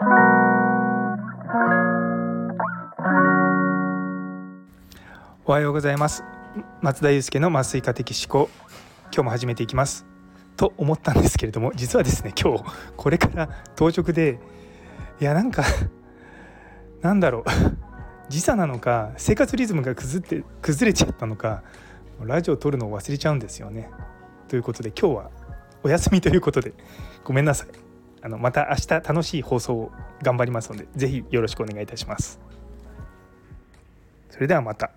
おはようございます。松田祐介の麻酔科的思考。今日も始めていきます。と思ったんですけれども実はですね今日これから当直でいやなんかなんだろう。時差なのか生活リズムが崩って崩れちゃったのかラジオを撮るのを忘れちゃうんですよね。ということで今日はお休みということでごめんなさい。あのまた明日楽しい放送を頑張りますので是非よろしくお願いいたしますそれではまた。